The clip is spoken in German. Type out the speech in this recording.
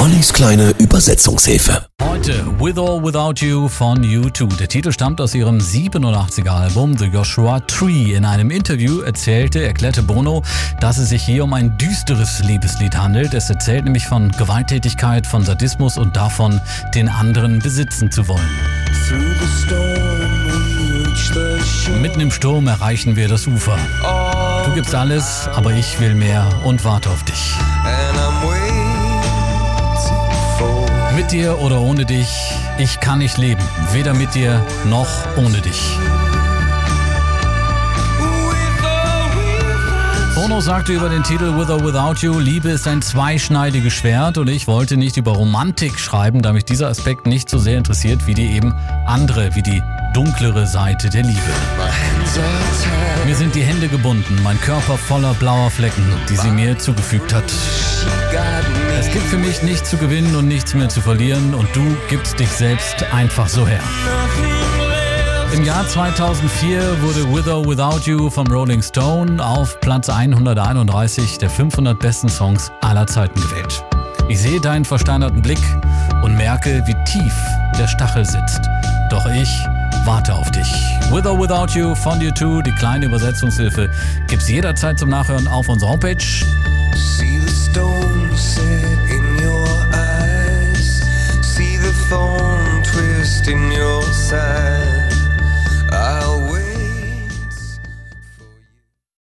Ollis kleine Übersetzungshilfe. Heute With or Without You von U2. Der Titel stammt aus ihrem 87er Album The Joshua Tree. In einem Interview erzählte, erklärte Bono, dass es sich hier um ein düsteres Liebeslied handelt. Es erzählt nämlich von Gewalttätigkeit, von Sadismus und davon, den anderen besitzen zu wollen. Mitten im Sturm erreichen wir das Ufer. Du gibst alles, aber ich will mehr und warte auf dich. Mit dir oder ohne dich, ich kann nicht leben. Weder mit dir noch ohne dich. Bono sagte über den Titel With or Without You, Liebe ist ein zweischneidiges Schwert und ich wollte nicht über Romantik schreiben, da mich dieser Aspekt nicht so sehr interessiert wie die eben andere, wie die dunklere Seite der Liebe. Mir sind die Hände gebunden, mein Körper voller blauer Flecken, die sie mir zugefügt hat. Es gibt für mich nichts zu gewinnen und nichts mehr zu verlieren und du gibst dich selbst einfach so her. Im Jahr 2004 wurde With or Without You vom Rolling Stone auf Platz 131 der 500 besten Songs aller Zeiten gewählt. Ich sehe deinen versteinerten Blick und merke, wie tief der Stachel sitzt. Doch ich warte auf dich. With or Without You von U2, die kleine Übersetzungshilfe, gibt's jederzeit zum Nachhören auf unserer Homepage.